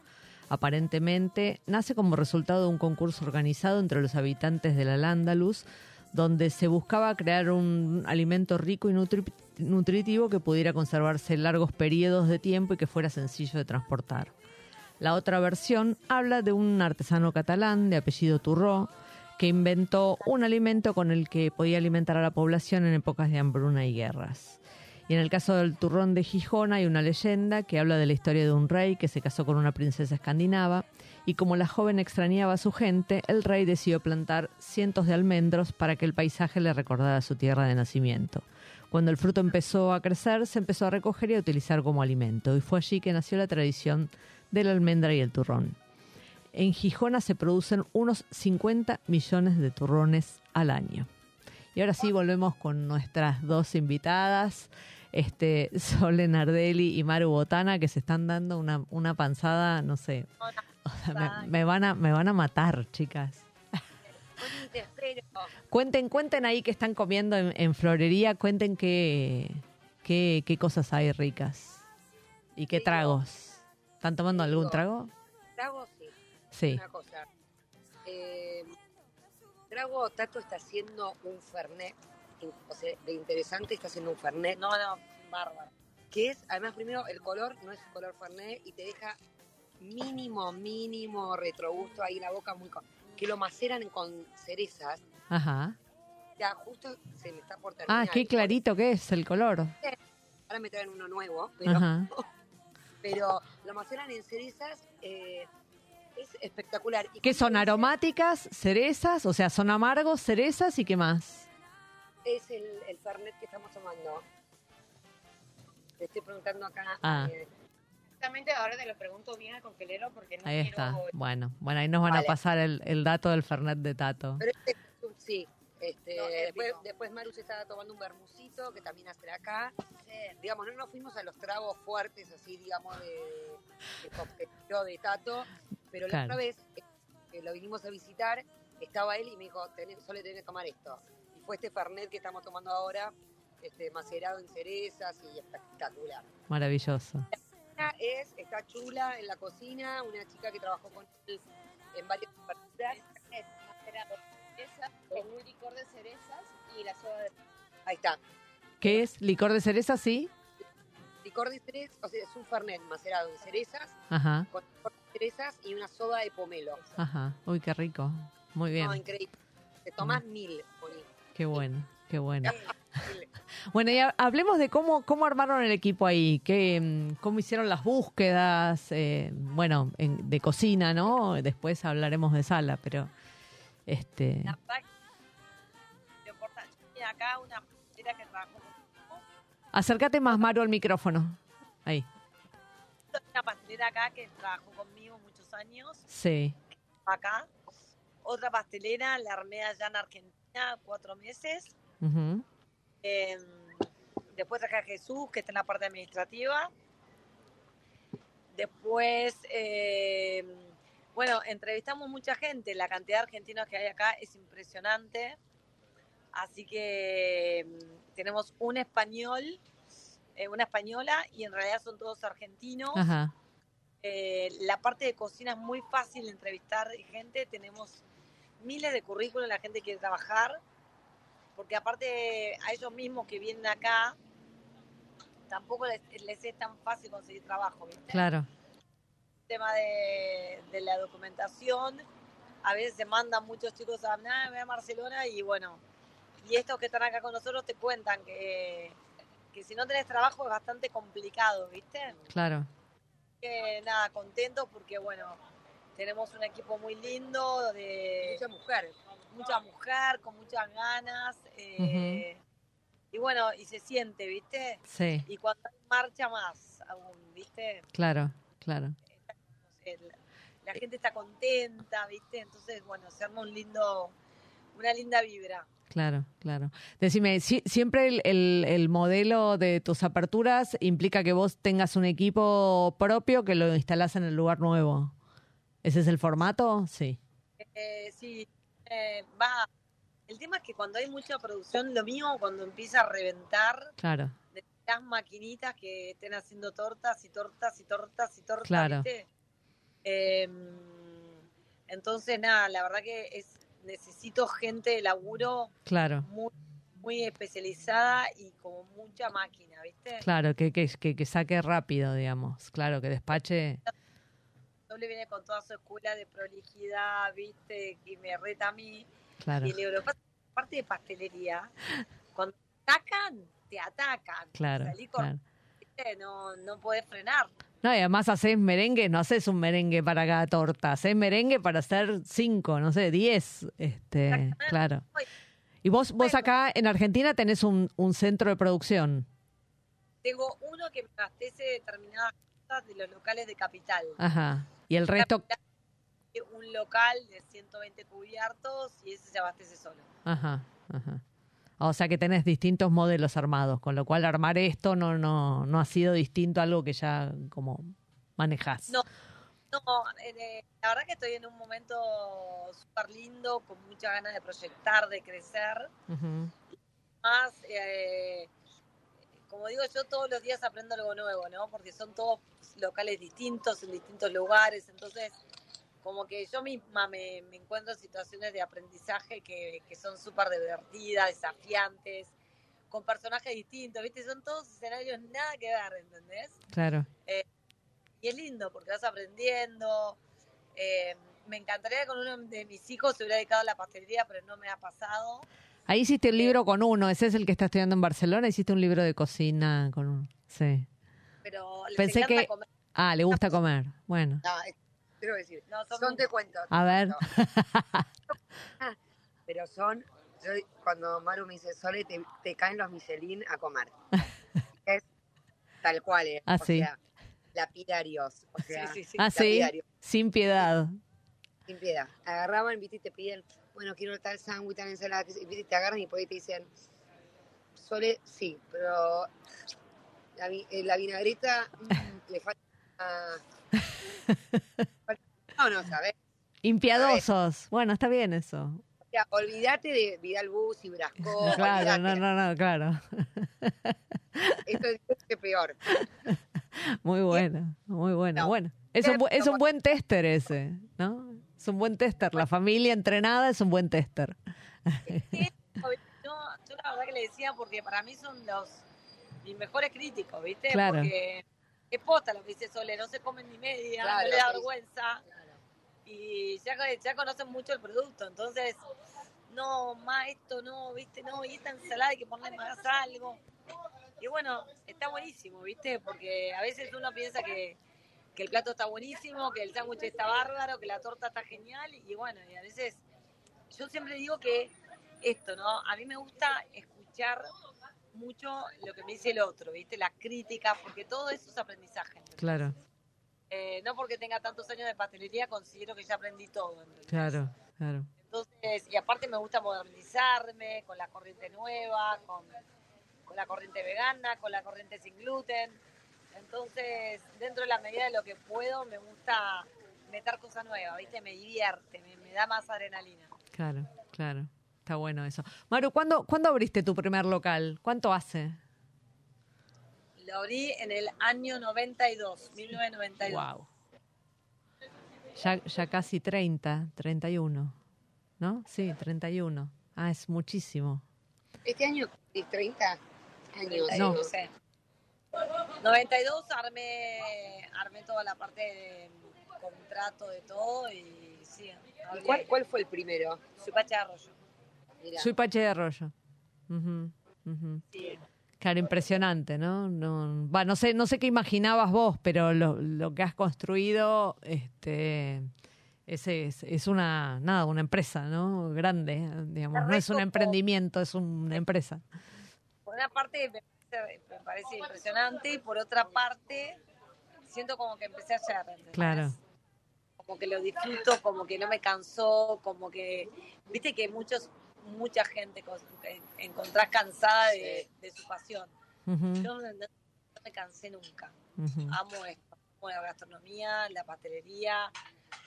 Aparentemente nace como resultado de un concurso organizado entre los habitantes del Al-Ándalus, donde se buscaba crear un alimento rico y nutri- nutritivo que pudiera conservarse largos periodos de tiempo y que fuera sencillo de transportar. La otra versión habla de un artesano catalán de apellido Turró que inventó un alimento con el que podía alimentar a la población en épocas de hambruna y guerras. Y en el caso del turrón de Gijón hay una leyenda que habla de la historia de un rey que se casó con una princesa escandinava y como la joven extrañaba a su gente, el rey decidió plantar cientos de almendros para que el paisaje le recordara su tierra de nacimiento. Cuando el fruto empezó a crecer, se empezó a recoger y a utilizar como alimento y fue allí que nació la tradición de la almendra y el turrón. En Gijona se producen unos 50 millones de turrones al año. Y ahora sí volvemos con nuestras dos invitadas, este [laughs] Sole Nardelli y Maru Botana, que se están dando una, una panzada, no sé. o sea, me, me van a, me van a matar, chicas. Cuenten, cuenten ahí que están comiendo en, en florería, cuenten qué, qué, qué cosas hay ricas. Y qué tragos. ¿Están tomando algún trago? Trago, sí. Sí. Una cosa. Eh, trago, Tato está haciendo un Fernet, o sea, de interesante está haciendo un Fernet, No, no, bárbaro. que es, además primero, el color no es color Fernet y te deja mínimo, mínimo retrogusto ahí en la boca, muy co- que lo maceran con cerezas. Ajá. Ya justo se me está por terminar. Ah, qué clarito que es el color. Ahora me traen uno nuevo, pero, Ajá. [laughs] pero lo maceran en cerezas, eh, es espectacular. Y ¿Qué son aromáticas, cerezas? O sea, son amargos, cerezas y qué más. Es el, el Fernet que estamos tomando. Te estoy preguntando acá. Ah. eh, Exactamente, ahora te lo pregunto bien al congelero porque no Ahí quiero... está. Bueno, bueno, ahí nos van a pasar el, el dato del Fernet de Tato. Pero este, sí, este, No, después, después Maru se estaba tomando un bermucito que también hace acá. Digamos, no nos fuimos a los tragos fuertes, así, digamos, de, de de Tato, pero la otra vez eh, que lo vinimos a visitar, estaba él y me dijo, "Tenés- solo tenés que tomar esto. Y fue este Fernet que estamos tomando ahora, este, macerado en cerezas y espectacular. Maravilloso. Una es, está chula en la cocina, una chica que trabajó con él en varias aperturas. De cerezas, con un licor de cerezas y la soda de... Ahí está. ¿Qué es? ¿Licor de cereza? Sí. Licor de cerezas, o sea, es un fernet macerado en cerezas, Ajá, con licor de cerezas y una soda de pomelo. ajá. Uy, qué rico. Muy bien. No, increíble. Te tomás mil, Moni. Qué bueno, qué bueno. Mil. [laughs] Bueno, y ha- hablemos de cómo, cómo armaron el equipo ahí, qué, mm, cómo hicieron las búsquedas, eh, bueno, en- de cocina, ¿no? Después hablaremos de sala, pero este, acá una pastelera que trabajó conmigo, acércate más, Maru, al micrófono. Ahí, una pastelera acá que trabajó conmigo muchos años, sí. acá. Otra pastelera, la armé allá en Argentina, cuatro meses. ujú, Eh, después traje a Jesús, que está en la parte administrativa. Después, eh, bueno, entrevistamos mucha gente. La cantidad de argentinos que hay acá es impresionante. Así que mm, tenemos un español, eh, una española, y en realidad son todos argentinos. Ajá, Eh, la parte de cocina es muy fácil entrevistar gente. Tenemos miles de currículos, la gente quiere trabajar. Porque aparte a ellos mismos que vienen acá, tampoco les, les es tan fácil conseguir trabajo, ¿viste? claro, tema de, de la documentación, a veces se mandan muchos chicos a, "Nah, voy a Barcelona y bueno, y estos que están acá con nosotros te cuentan que, que si no tenés trabajo es bastante complicado, ¿viste? claro, que nada, contento porque bueno, tenemos un equipo muy lindo, de Mucha mujer. mucha mujer, con muchas ganas. eh, Y bueno, y se siente, ¿viste? sí, Y cuando hay marcha más aún, ¿viste? claro, claro. La, la gente está contenta, ¿viste? Entonces, bueno, se arma un lindo, una linda vibra. Claro, claro. Decime, si- siempre el, el- el modelo de tus aperturas implica que vos tengas un equipo propio que lo instalás en el lugar nuevo. ¿Ese es el formato? Sí. Eh, sí, eh, va. El tema es que cuando hay mucha producción, lo mismo cuando empieza a reventar, Claro, las maquinitas que estén haciendo tortas y tortas y tortas y tortas, Claro. ¿viste? Eh, entonces, nada, la verdad que es necesito gente de laburo claro, muy, muy especializada y con mucha máquina, ¿viste? claro, que, que, que, que saque rápido, digamos. Claro, que despache. Doble viene con toda su escuela de prolijidad, ¿viste? Y me reta a mí. Claro, Y el Europa, parte de pastelería, cuando te atacan, te atacan. claro, Salí con, claro. No, no podés frenar. No, y además haces merengue, no haces un merengue para cada torta, haces merengue para hacer cinco, no sé, diez. Este, claro. Y vos, vos acá en Argentina tenés un, un centro de producción. Tengo uno que me abastece determinadas cosas de los locales de capital. Ajá. Y el resto, Un local de 120 cubiertos y ese se abastece solo. Ajá, ajá. O sea que tenés distintos modelos armados, con lo cual armar esto no, no, no ha sido distinto a algo que ya como manejás. No. No, eh, la verdad que estoy en un momento súper lindo, con muchas ganas de proyectar, de crecer. Ujú, Más, eh, como digo yo, todos los días aprendo algo nuevo, ¿no? Porque son todos locales distintos, en distintos lugares. Entonces, como que yo misma me, me encuentro en situaciones de aprendizaje que, que son súper divertidas, desafiantes, con personajes distintos, ¿viste? Son todos escenarios nada que ver, ¿entendés? Claro. Y es lindo porque vas aprendiendo. Eh, me encantaría que con uno de mis hijos se hubiera dedicado a la pastelería, pero no me ha pasado. Ahí hiciste el libro con uno, ese es el que está estudiando en Barcelona, hiciste un libro de cocina con uno. Sí. Pero les Pensé que... comer. Ah, le gusta comer. Bueno, No, quiero decir, No, son te cuento. te a ver. cuento. [laughs] Pero son, yo, cuando Maru me dice, Sole, te, te caen los Michelin a comer. [laughs] es tal cual, ¿eh? Ah, o sí. sea, lapidarios. O sea, Sí, sí, sí. Ah, lapidarios, sin piedad. sin piedad. Agarraban, viste, y te piden, bueno, quiero tal sándwich, tal ensalada, y viste, te agarran y por ahí te dicen, Sole, sí, pero la, eh, la vinagreta mm, le falta... [laughs] No, no, ¿sabes? Impiadosos. Bueno, está bien eso. O sea, olvídate de Vidal Bus y Brasco. [laughs] Claro, no, no, no, claro. Esto es peor. [laughs] Muy bueno, muy bueno. No. Bueno, es un, es un buen tester ese, ¿no? Es un buen tester. La familia entrenada es un buen tester. No, yo la verdad que le decía porque para mí son los mis mejores críticos, ¿viste? Claro. Porque es posta lo que dice Sole, no se comen ni media, Claro, no le da vergüenza. Y ya, ya conocen mucho el producto, entonces, no, más esto, no, ¿viste? No, y esta ensalada hay que ponerle más algo. Y bueno, está buenísimo, ¿viste? Porque a veces uno piensa que, que el plato está buenísimo, que el sándwich está bárbaro, que la torta está genial, y bueno, y a veces yo siempre digo que esto, ¿no? A mí me gusta escuchar mucho lo que me dice el otro, ¿viste? La crítica, porque todo eso es aprendizaje. Claro, Eh, no porque tenga tantos años de pastelería considero que ya aprendí todo. ¿entendés? claro, claro. Entonces, y aparte me gusta modernizarme con la corriente nueva, con, con la corriente vegana, con la corriente sin gluten. Entonces, dentro de la medida de lo que puedo, me gusta meter cosas nuevas, ¿viste? Me divierte, me, me da más adrenalina. Claro, claro. Está bueno eso. Maru, ¿cuándo, ¿cuándo abriste tu primer local? ¿Cuánto hace? Lo abrí en el año 92, 1992. Wow. Ya, ya casi 30, 31. ¿No? Sí, 31. Ah, es muchísimo. Este año, y 30 años. No. No sé. 92 armé, armé toda la parte de contrato de todo y sí. ¿Y cuál, cuál fue el primero? De Arroyo. Mirá. Soy Pache de Arroyo. Claro, impresionante, ¿no? No, va, no sé, no sé qué imaginabas vos, pero lo, lo que has construido, este, es, es, es una, nada, una empresa, ¿no? Grande, digamos. No es un emprendimiento, es una empresa. Por una parte me parece, me parece impresionante y por otra parte siento como que empecé ayer. ¿entendés? Claro. Como que lo disfruto, como que no me cansó, como que, viste que muchos, mucha gente en- encontrás cansada de, de su pasión. Yo no, no me cansé nunca. Amo esto. Amo la gastronomía, la pastelería.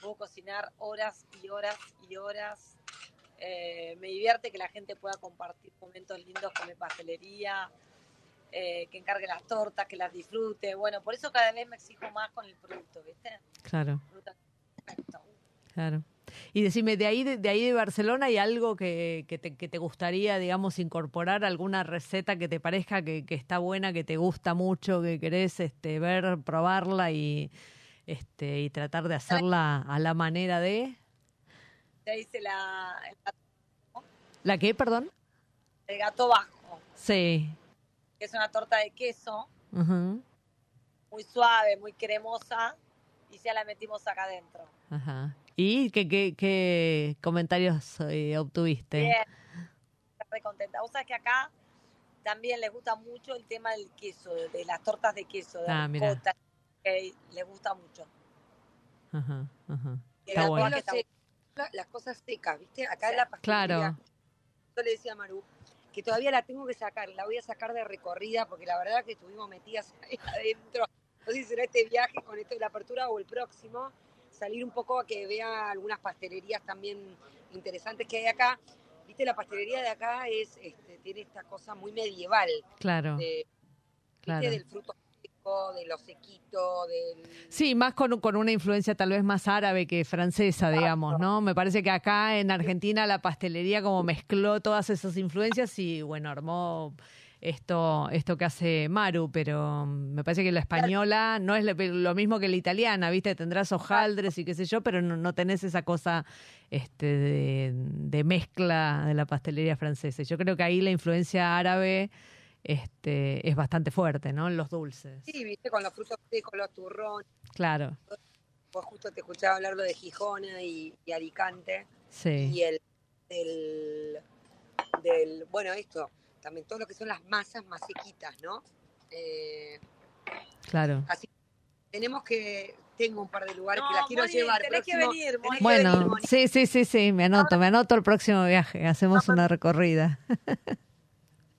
Puedo cocinar horas y horas y horas. Eh, me divierte que la gente pueda compartir momentos lindos con mi pastelería. eh, que encargue las tortas, que las disfrute. Bueno, por eso cada vez me exijo más con el producto, ¿viste? Claro, claro. Y decime, de ahí de, de ahí de Barcelona hay algo que, que, te, que te gustaría, digamos, incorporar, alguna receta que te parezca que, que está buena, que te gusta mucho, que querés este, ver, probarla y, este, y tratar de hacerla a la manera de... Ya hice la, el gato- ¿La qué, perdón? el gato bajo, Sí. que es una torta de queso, muy suave, muy cremosa, y ya la metimos acá adentro. Ajá. ¿Y qué, qué, qué comentarios eh, obtuviste? Bien, estoy re contenta. Vos sabés que acá también les gusta mucho el tema del queso, de, las tortas de queso, de Ah, ricota, que les gusta mucho. Ajá, Está bueno. Las cosas secas, ¿viste? Acá Sí, en la pastelería. Claro. Yo le decía a Maru que todavía la tengo que sacar, la voy a sacar de recorrida porque la verdad que estuvimos metidas [laughs] ahí adentro. No sé si será este viaje con esto de la apertura o el próximo, salir un poco a que vea algunas pastelerías también interesantes que hay acá. Viste, la pastelería de acá es, este, tiene esta cosa muy medieval, Claro, de, ¿viste? del fruto seco, de lo sequito, del... Sí, más con, con una influencia tal vez más árabe que francesa, digamos, ¿no? Me parece que acá en Argentina la pastelería como mezcló todas esas influencias y bueno, armó esto, esto que hace Maru, pero me parece que la española no es lo- mismo que la italiana, ¿viste? Tendrás hojaldres y qué sé yo, pero no, no tenés esa cosa este, de, de mezcla de la pastelería francesa. Yo creo que ahí la influencia árabe este, es bastante fuerte, ¿no? En los dulces. Sí, viste, con los frutos secos, los turrones. Claro, Vos justo te escuchaba hablar de Gijona y, y Alicante. sí. Y el del, del, bueno, esto, también todo lo que son las masas más sequitas, ¿no? Eh, Claro. así tenemos que, tengo un par de lugares que No, las quiero Moni, llevar. tenés que venir, que Bueno, Moni. sí, sí, sí, sí, me anoto, me anoto el próximo viaje, hacemos una recorrida.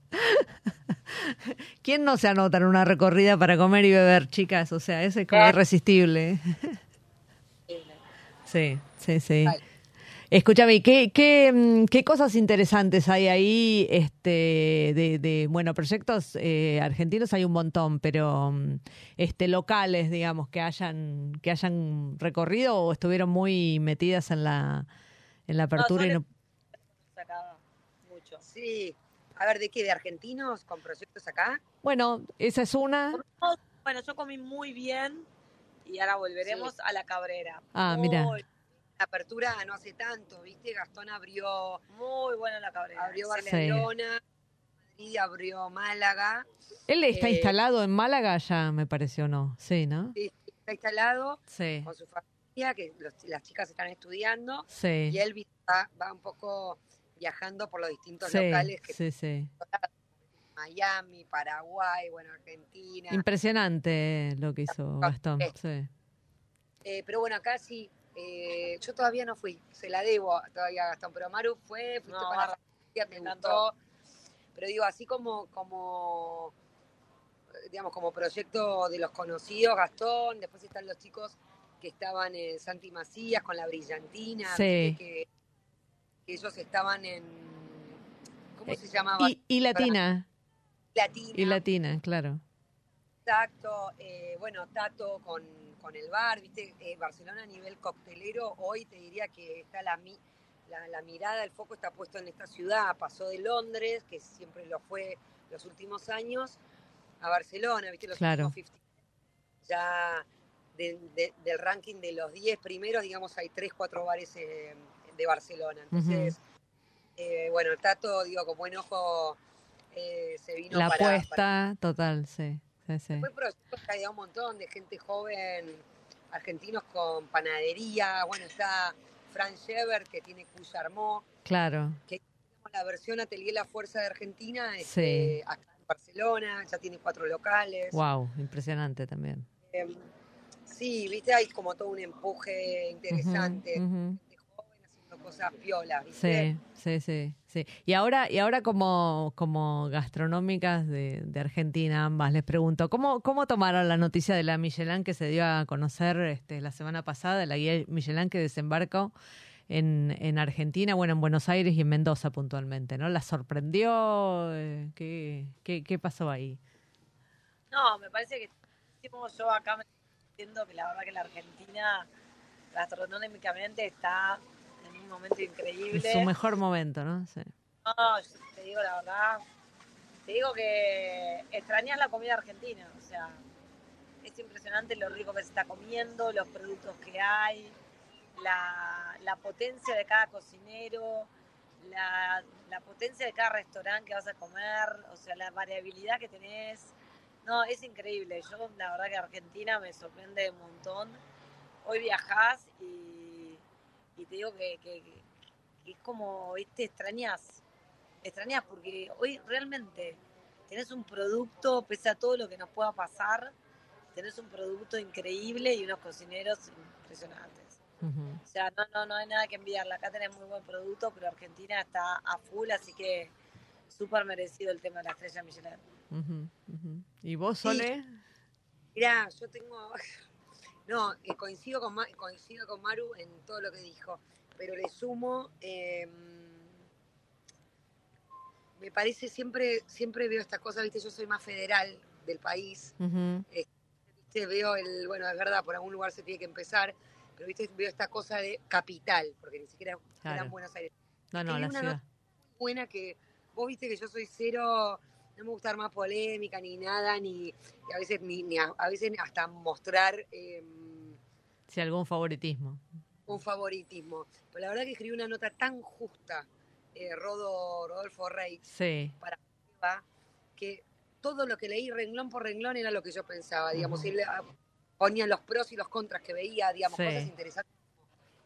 [laughs] ¿Quién no se anota en una recorrida para comer y beber, chicas? O sea, eso es como irresistible. Sí, sí, sí. Vale. Escúchame, ¿y ¿qué, qué, mm, qué cosas interesantes hay ahí? Este, de, de bueno, proyectos eh, argentinos hay un montón, pero mm, este, locales, digamos, que hayan, que hayan recorrido o estuvieron muy metidas en la, en la apertura y no- mucho. Sí. A ver, ¿de qué? ¿De argentinos con proyectos acá? Bueno, esa es una. Bueno, yo comí muy bien y ahora volveremos a la Cabrera. Ah, muy, mira. La apertura no hace tanto, ¿viste? Gastón abrió, Muy buena la Cabrera. abrió. Barcelona, Madrid abrió Málaga. Él está Eh, instalado en Málaga ya, me pareció, ¿no? Sí, ¿no? Sí, está instalado Sí, con su familia, que los- las chicas están estudiando. sí. Y él va, va un poco viajando por los distintos Sí, locales que sí, sí. Miami, Paraguay, bueno, Argentina. Impresionante lo que hizo Gastón. Sí. Eh, pero bueno, acá sí, eh, yo todavía no fui, se la debo todavía a Gastón, pero Maru fue, fuiste No, con la familia, te me gustó. encantó. Pero digo, así como, como, digamos, como proyecto de los conocidos, Gastón, después están los chicos que estaban en Santi Macías con la brillantina, Sí. que ellos estaban en, ¿cómo Eh, se llamaba? Y, y Latina. Latina. Y Latina, claro. Exacto, eh, bueno, Tato con, con el bar, viste, Eh, Barcelona a nivel coctelero, hoy te diría que está la, la, la mirada, el foco está puesto en esta ciudad, pasó de Londres, que siempre lo fue los últimos años, a Barcelona, viste, los Claro. últimos 50, ya de- de- del ranking de los 10 primeros, digamos, hay 3, 4 bares eh, de Barcelona, entonces, eh, bueno, Tato, digo, con buen ojo, eh, se vino La para- para apuesta, total, sí. Sí, sí. fue proyectos que había un montón de gente joven, argentinos con panadería. Bueno, está Fran Shever, que tiene Cuyarmó, Claro. la versión Atelier La Fuerza de Argentina, Sí. este, acá en Barcelona, ya tiene cuatro locales. Wow, impresionante también. Eh, sí, viste, hay como todo un empuje interesante. Gente joven haciendo cosas piolas, ¿viste? Sí, sí, sí, Y ahora, y ahora como, como gastronómicas de, Argentina, ambas, les pregunto, ¿cómo, ¿cómo tomaron la noticia de la Michelin que se dio a conocer este, la semana pasada, la guía Michelin que desembarcó en, en Argentina, bueno, en Buenos Aires y en Mendoza puntualmente, ¿no? ¿La sorprendió? Eh, ¿Qué, qué, qué pasó ahí? No, me parece que yo acá me diciendo que la verdad que la Argentina gastronómicamente está un momento En increíble. su mejor momento, ¿no? Sí. No, yo te digo la verdad, te digo que extrañas la comida argentina, o sea, es impresionante lo rico que se está comiendo, los productos que hay, la, la potencia de cada cocinero, la, la potencia de cada restaurante que vas a comer, o sea, la variabilidad que tenés. No, es increíble. Yo, la verdad que Argentina me sorprende un montón. Hoy viajás y, y te digo que, que- que- que es como, viste, extrañas. Extrañas porque hoy realmente tenés un producto, pese a todo lo que nos pueda pasar, tenés un producto increíble y unos cocineros impresionantes. O sea, no, no, no hay nada que enviarle. Acá tenés muy buen producto, pero Argentina está a full, así que súper merecido el tema de la estrella Michelin. ¿Y vos, Sí. Sole? Mirá, yo tengo. No, eh, coincido, con coincido con Maru en todo lo que dijo, pero le sumo. eh, me parece siempre, siempre veo estas cosas, viste, yo soy más federal del país, Ujú. viste, veo el, bueno, es verdad, por algún lugar se tiene que empezar, pero viste, veo esta cosa de capital, porque ni siquiera Claro. eran Buenos Aires. No, no, Escribí la una ciudad. buena que vos viste que yo soy cero, no me gusta más polémica ni nada, ni a veces ni, ni a, a veces hasta mostrar eh, Sí, algún favoritismo. un favoritismo. Pero la verdad que escribí una nota tan justa, eh, Rodo, Rodolfo Rey, Sí, para que todo lo que leí renglón por renglón era lo que yo pensaba, digamos, él ah, ponía los pros y los contras que veía, digamos, Sí. cosas interesantes.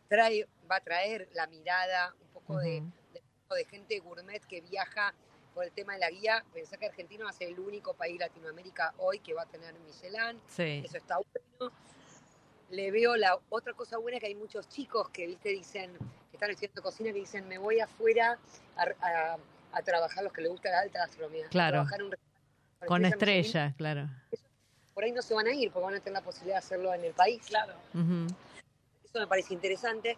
Trae, va a traer la mirada, un poco de gente gourmet que viaja por el tema de la guía. Pensá que Argentina va a ser el único país Latinoamérica hoy que va a tener Michelin. sí. Eso está bueno. Le veo la otra cosa buena que hay muchos chicos que, viste, dicen, que están estudiando cocina, que dicen, me voy afuera a, a- a trabajar los que les gusta la alta gastronomía. Claro. un Con estrellas, claro. Por ahí no se van a ir, porque van a tener la posibilidad de hacerlo en el país. Claro. Eso me parece interesante.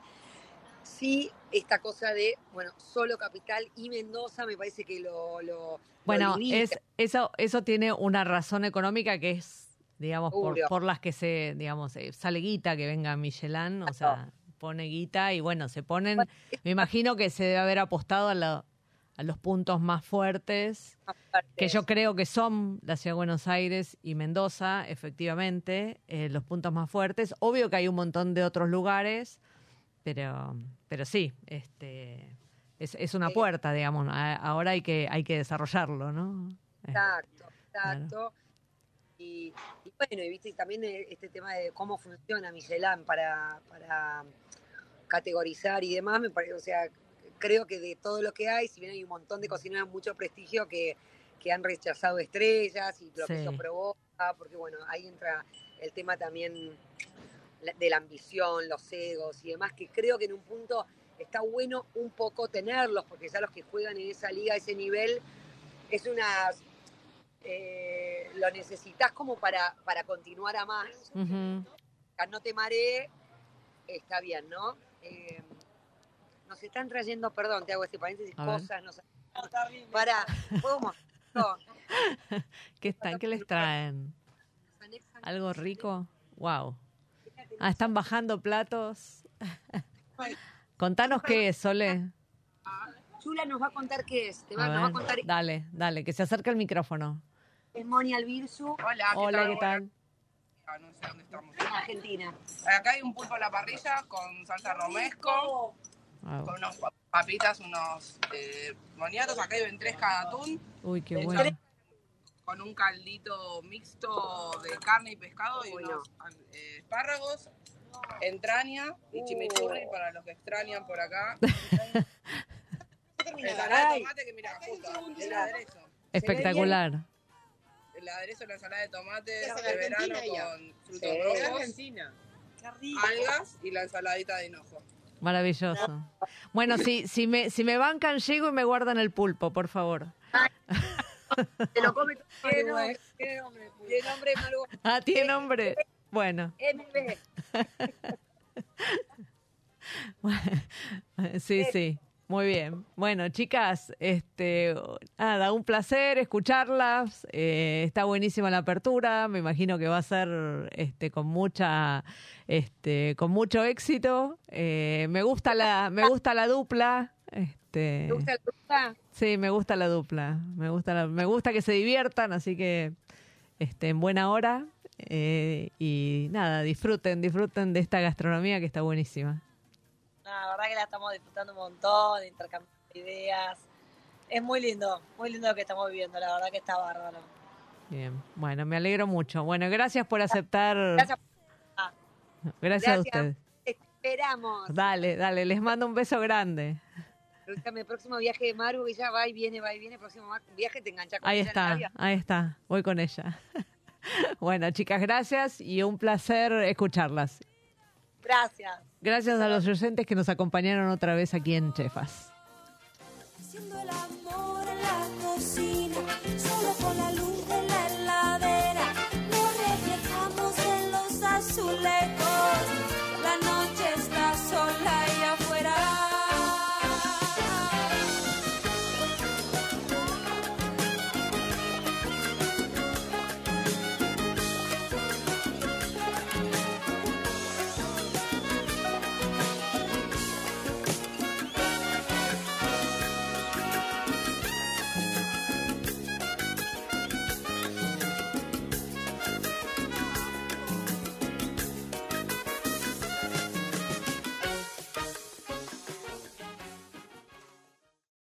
Sí, esta cosa de, bueno, solo Capital y Mendoza me parece que lo... Bueno, es, eso, eso tiene una razón económica que es, digamos, por, las que se, digamos, eh, sale guita que venga Michelin, o sea, pone guita y bueno, se ponen, me imagino que se debe haber apostado a, la- a los puntos más fuertes, que yo creo que son la Ciudad de Buenos Aires y Mendoza, efectivamente, eh, los puntos más fuertes. Obvio que hay un montón de otros lugares, pero, pero sí, este, es, es una puerta, digamos. Ahora hay que, hay que desarrollarlo, ¿no? Exacto, exacto. Y, y bueno, y viste, y también eh, este tema de cómo funciona Michelin para, para categorizar y demás, me parece, o sea, creo que de todo lo que hay, si bien hay un montón de cocineros mucho prestigio que, que han rechazado estrellas y lo que eso provoca, porque bueno, ahí entra el tema también de la ambición, los egos y demás, que creo que en un punto está bueno un poco tenerlos, porque ya los que juegan en esa liga, ese nivel, es una... eh, lo necesitas como para, para continuar a más. Ya No te maree, está bien, ¿no? Eh, nos están trayendo, perdón, te hago este paréntesis, A ver. cosas, nos para, ¿puedo mostrar? [laughs] ¿Qué están? ¿Qué les traen? ¿Algo rico? Wow. Ah, están bajando platos. Contanos qué es, Sole. Chula nos va a contar qué es, te va, A nos va a ver, contar, dale, dale, que se acerque el micrófono. es Moni Albirsu, Hola, ¿qué Hola, tal? ¿qué tal? Ah, No sé dónde estamos. Argentina. Acá hay un pulpo a la parrilla con salsa romesco, Wow. con unos pa- papitas, unos eh, boniatos. Acá hay tres cada atún, Uy, qué bueno. Con un caldito mixto de carne y pescado y Bueno. unos eh, espárragos, entraña y chimichurri Uh. para los que extrañan por acá. [laughs] Ensalada de Ay. tomate que mira, justo, el aderezo. Espectacular. El aderezo de la ensalada de tomate de verano con frutos Sí. rojos, algas y la ensaladita de hinojo. Maravilloso. Bueno, si, si, me, si me bancan, llego y me guardan el pulpo, por favor. [laughs] Te lo come [laughs] todo lleno, nombre, qué nombre, el nombre Maru [laughs] Ah, tiene nombre. Bueno. [laughs] MB. Sí, sí. Muy bien. Bueno, chicas, este, nada, un placer escucharlas. Eh, está buenísima la apertura. Me imagino que va a ser, este, con mucha, este, con mucho éxito. Eh, me gusta la, me gusta la dupla. Este, ¿Te gusta el fruta? sí, me gusta la dupla. Me gusta, la- me gusta que se diviertan, así que, este, en buena hora. Eh, y nada, disfruten, disfruten de esta gastronomía que está buenísima. No, la verdad que la estamos disfrutando un montón, intercambiando ideas. Es muy lindo, muy lindo lo que estamos viviendo, la verdad que está bárbaro. Bien, bueno, me alegro mucho. Bueno, gracias por aceptar. Gracias. Gracias a Gracias. ustedes. Te esperamos. Dale, dale, les mando un beso grande. El próximo viaje de Maru, que ya va y viene, va y viene, el próximo viaje te engancha con Ahí ella el está, ahí está, voy con ella. [laughs] Bueno, chicas, gracias y un placer escucharlas. Gracias. Gracias a los oyentes que nos acompañaron otra vez aquí en Chefas. Haciendo el amor en la cocina.